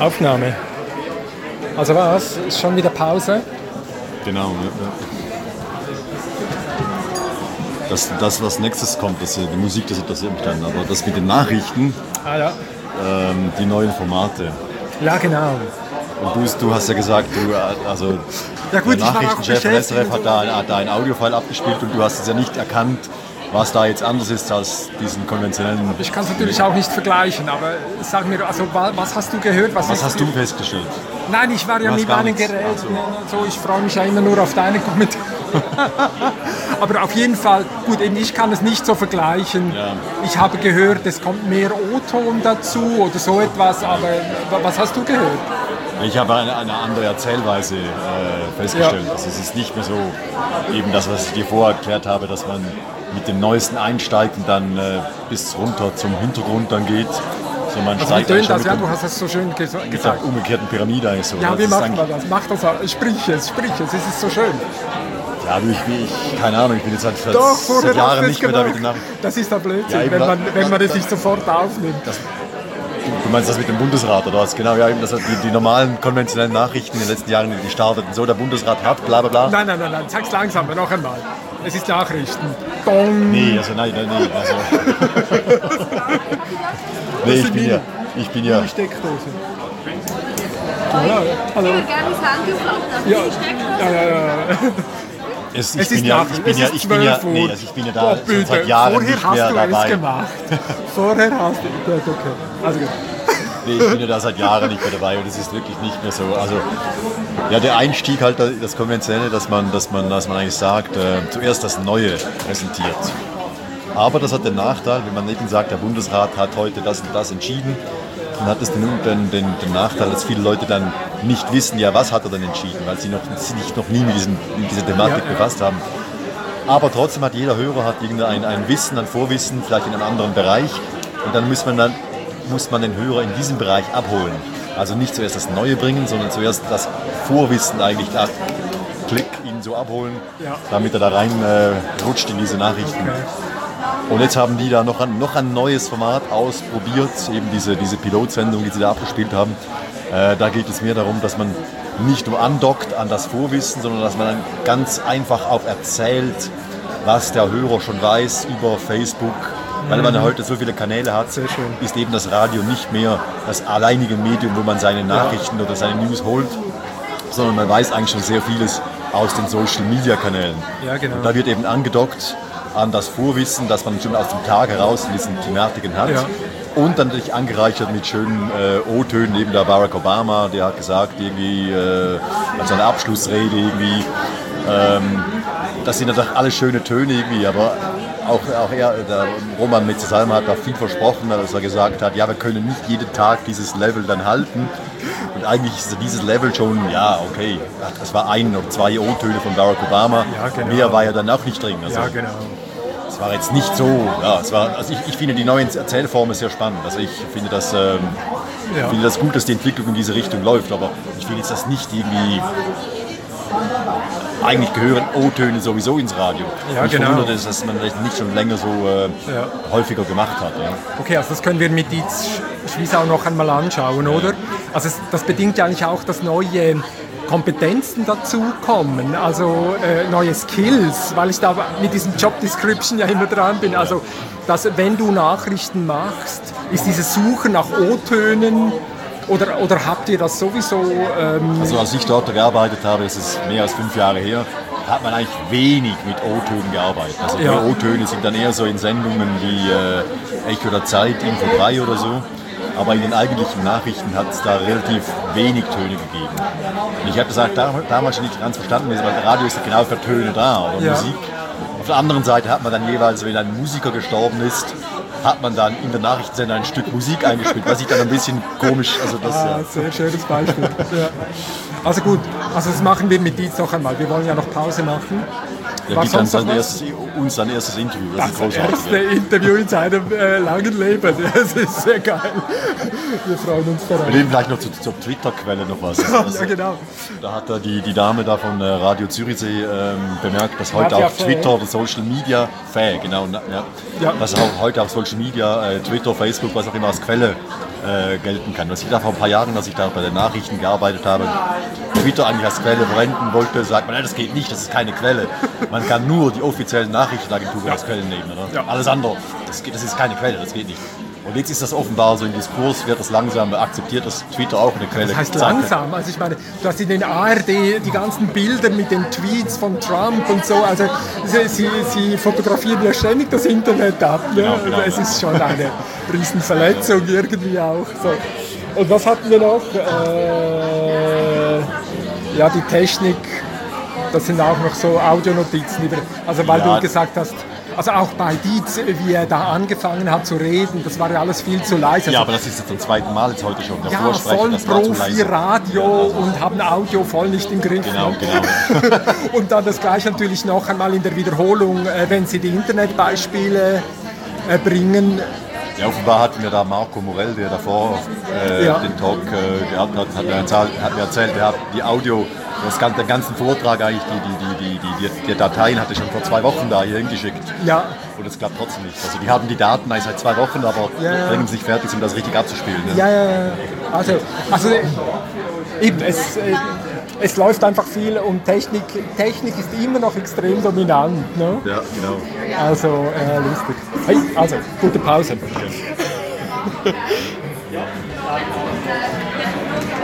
Aufnahme. Also was? Ist schon wieder Pause? Genau. Ja, ja. Das, das, was nächstes kommt, das, die Musik, das interessiert mich dann. Aber das mit den Nachrichten, Ah ja. ähm, die neuen Formate. Ja, genau. Und du, du hast ja gesagt, du, also Ja gut, der Nachrichtenchef SRF hat da, hat da ein Audiofile abgespielt und du hast es ja nicht erkannt, was da jetzt anders ist als diesen konventionellen. Ich kann es natürlich auch nicht vergleichen, aber sag mir, also wa- was hast du gehört? Was ist- hast du festgestellt? Nein, ich war ja meinen nichts. Geräten. Ach so. So, ich freue mich ja immer nur auf deine Kommentare. aber auf jeden Fall, gut, eben ich kann es nicht so vergleichen. Ja. Ich habe gehört, es kommt mehr O-Ton dazu oder so etwas, aber wa- was hast du gehört? Ich habe eine, eine andere Erzählweise äh, festgestellt. Also es ist nicht mehr so eben das, was ich dir vorher erklärt habe, dass man mit dem Neuesten einsteigt und dann äh, bis runter zum Hintergrund dann geht. So man Also eigentlich schon das? mit, Ja, dem, du hast es so schön ges mit der gesagt. umgekehrten Pyramide eigentlich so. Ja, Das wie macht man das? Mach das, auch. sprich es, sprich es, es ist so schön. Ja, du, ich, ich, keine Ahnung, ich bin jetzt seit, seit, Doch, seit Jahren nicht mehr damit gemacht. nach. Das ist der Blödsinn, Ja, wenn, man, wenn man es nicht sofort aufnimmt. Du meinst das mit dem Bundesrat oder was? Genau, ja, eben das, die, die normalen konventionellen Nachrichten in den letzten Jahren, die starteten so, der Bundesrat hat, bla bla bla. Nein, nein, nein, nein, sag's langsamer, noch einmal. Es ist Nachrichten. Dong. Nee, also nein, nein, nee. Also. nee, ich bin ja, ich bin ja, Die Steckdose. Ja, hallo. Ich würde gerne ins Handy aufladen, aber Ja, die Steckdose. ja, ja, ja. es, ich Es bin ist ja, Nachricht, ich bin es ja, ich bin ja, 12 Uhr. nee, also ich bin ja da Oh, bitte. seit Jahren Vorher nicht hast mehr du dabei. es gemacht. Vorher hast du Gut, okay. Also gut. Nee, ich bin ja da seit Jahren nicht mehr dabei und es ist wirklich nicht mehr so. Also ja, der Einstieg halt das Konventionelle, dass man, dass man, dass man eigentlich sagt, äh, zuerst das Neue präsentiert. Aber das hat den Nachteil, wenn man eben sagt, der Bundesrat hat heute das und das entschieden, dann hat es den, den, den, den Nachteil, dass viele Leute dann nicht wissen, ja, was hat er denn entschieden, weil sie noch, sich noch nie mit, diesem, mit dieser Thematik Ja, befasst haben. Aber trotzdem hat jeder Hörer hat irgendein ein Wissen, ein Vorwissen, vielleicht in einem anderen Bereich. Und dann muss man, dann, muss man den Hörer in diesem Bereich abholen. Also nicht zuerst das Neue bringen, sondern zuerst das Vorwissen eigentlich da klick ihn so abholen, Ja. damit er da rein äh, rutscht in diese Nachrichten. Und jetzt haben die da noch ein, noch ein neues Format ausprobiert, eben diese, diese Pilotsendung, die sie da abgespielt haben. Äh, da geht es mehr darum, dass man nicht nur andockt an das Vorwissen, sondern dass man dann ganz einfach auch erzählt, was der Hörer schon weiß über Facebook. Weil man ja heute so viele Kanäle hat, ist eben das Radio nicht mehr das alleinige Medium, wo man seine Nachrichten oder seine News holt, sondern man weiß eigentlich schon sehr vieles aus den Social-Media-Kanälen. Ja, genau. Und da wird eben angedockt an das Vorwissen, das man schon aus dem Tag heraus in diesen Thematiken hat. Ja. Und dann natürlich angereichert mit schönen äh, O-Tönen, eben der Barack Obama, der hat gesagt, irgendwie, äh, als seine Abschlussrede irgendwie, ähm, das sind natürlich alle schöne Töne irgendwie, aber auch, auch er, der Roman Metzesalma hat da viel versprochen, als er gesagt hat, ja, wir können nicht jeden Tag dieses Level dann halten. Und eigentlich ist dieses Level schon, ja, okay, das war ein oder zwei O-Töne von Barack Obama. Ja, genau. Mehr war ja dann auch nicht drin. Also, Ja, genau. es war jetzt nicht so, ja, es war, also ich, ich finde die neuen Erzählformen sehr spannend. Also ich finde das, ähm, Ja. finde das gut, dass die Entwicklung in diese Richtung läuft, aber ich finde jetzt das nicht irgendwie. Eigentlich gehören O-Töne sowieso ins Radio. Ja, Mich genau. verwundert es, dass man das nicht schon länger so äh, Ja. häufiger gemacht hat. Ja. Okay, also das können wir mit Dietz Schwiesau noch einmal anschauen, oder? Also es, das bedingt ja eigentlich auch, dass neue Kompetenzen dazukommen, also äh, neue Skills, weil ich da mit diesem Job Description ja immer dran bin. Also, dass wenn du Nachrichten machst, ist dieses Suchen nach O-Tönen oder, oder habt ihr das sowieso? Ähm, Also als ich dort gearbeitet habe, das ist mehr als fünf Jahre her, hat man eigentlich wenig mit O-Tönen gearbeitet. Also die Ja. O-Töne sind dann eher so in Sendungen wie äh, Echo der Zeit, Info 3 oder so. Aber in den eigentlichen Nachrichten hat es da relativ wenig Töne gegeben. Und ich habe da- damals schon nicht ganz verstanden, weil Radio ist ja genau für Töne da oder Ja. Musik. Auf der anderen Seite hat man dann jeweils, wenn ein Musiker gestorben ist, hat man dann in der Nachrichtensender ein Stück Musik eingespielt, was ich dann ein bisschen komisch, also das Ah, ja. sehr schönes Beispiel. ja. Also gut, also das machen wir mit Dietz noch einmal. Wir wollen ja noch Pause machen. Der War gibt dann sonst noch was? erstes, uns sein erstes Interview. Das, Das ist erste Interview in seinem äh, langen Leben. Das ist sehr geil. Wir freuen uns Wir darauf. nehmen gleich noch zu, zur Twitter-Quelle noch was. Also, Ja, genau. Da hat da die, die Dame da von äh, Radio Zürichsee ähm, bemerkt, dass heute auf. Twitter oder Social Media, Fäh, genau, na, ja, Ja. dass auch heute auf Social Media, äh, Twitter, Facebook, was auch immer als Quelle äh, gelten kann. Was ich da vor ein paar Jahren, als ich da bei den Nachrichten gearbeitet habe, Twitter eigentlich als Quelle verwenden wollte, sagt man, nein, das geht nicht, das ist keine Quelle. Man kann nur die offiziellen Nachrichtenagenturen ja. als Quellen nehmen. Oder? Ja. Alles andere, das, das ist keine Quelle, das geht nicht. Und jetzt ist das offenbar so im Diskurs, wird das langsam akzeptiert, dass Twitter auch eine Quelle ist. Das heißt langsam, also ich meine, du hast in den ARD die ganzen Bilder mit den Tweets von Trump und so, also sie, sie fotografieren ja ständig das Internet ab. Ne? Genau, genau, es ist schon eine Riesenverletzung irgendwie auch. So. Und was hatten wir noch? Äh, ja, die Technik, das sind auch noch so Audionotizen, also weil ja. du gesagt hast, also auch bei Dietz, wie er da angefangen hat zu reden, das war ja alles viel zu leise. Also ja, aber das ist jetzt zum zweiten Mal jetzt heute schon. Der ja, voll Profi-Radio und haben Audio voll nicht im Griff. Genau, genau. und dann das gleiche natürlich noch einmal in der Wiederholung, äh, wenn Sie die Internetbeispiele äh, bringen. Ja, offenbar hatten wir da Marco Morell, der davor äh, ja. den Talk äh, gehabt hat, hat, mir hat mir erzählt, er hat die Audio das, den ganzen Vortrag eigentlich, die, die, die, die, die Dateien hatte ich schon vor zwei Wochen da hier hingeschickt. Ja. Und es klappt trotzdem nicht. Also die haben die Daten eigentlich seit zwei Wochen, aber ja, bringen sich fertig, um das richtig abzuspielen. Ne? Ja, ja, ja. Also, also eben, es, äh, es läuft einfach viel und Technik, Technik ist immer noch extrem dominant. Ne? Ja, genau. Also, äh, lustig. Hey, also, gute Pause. Ja.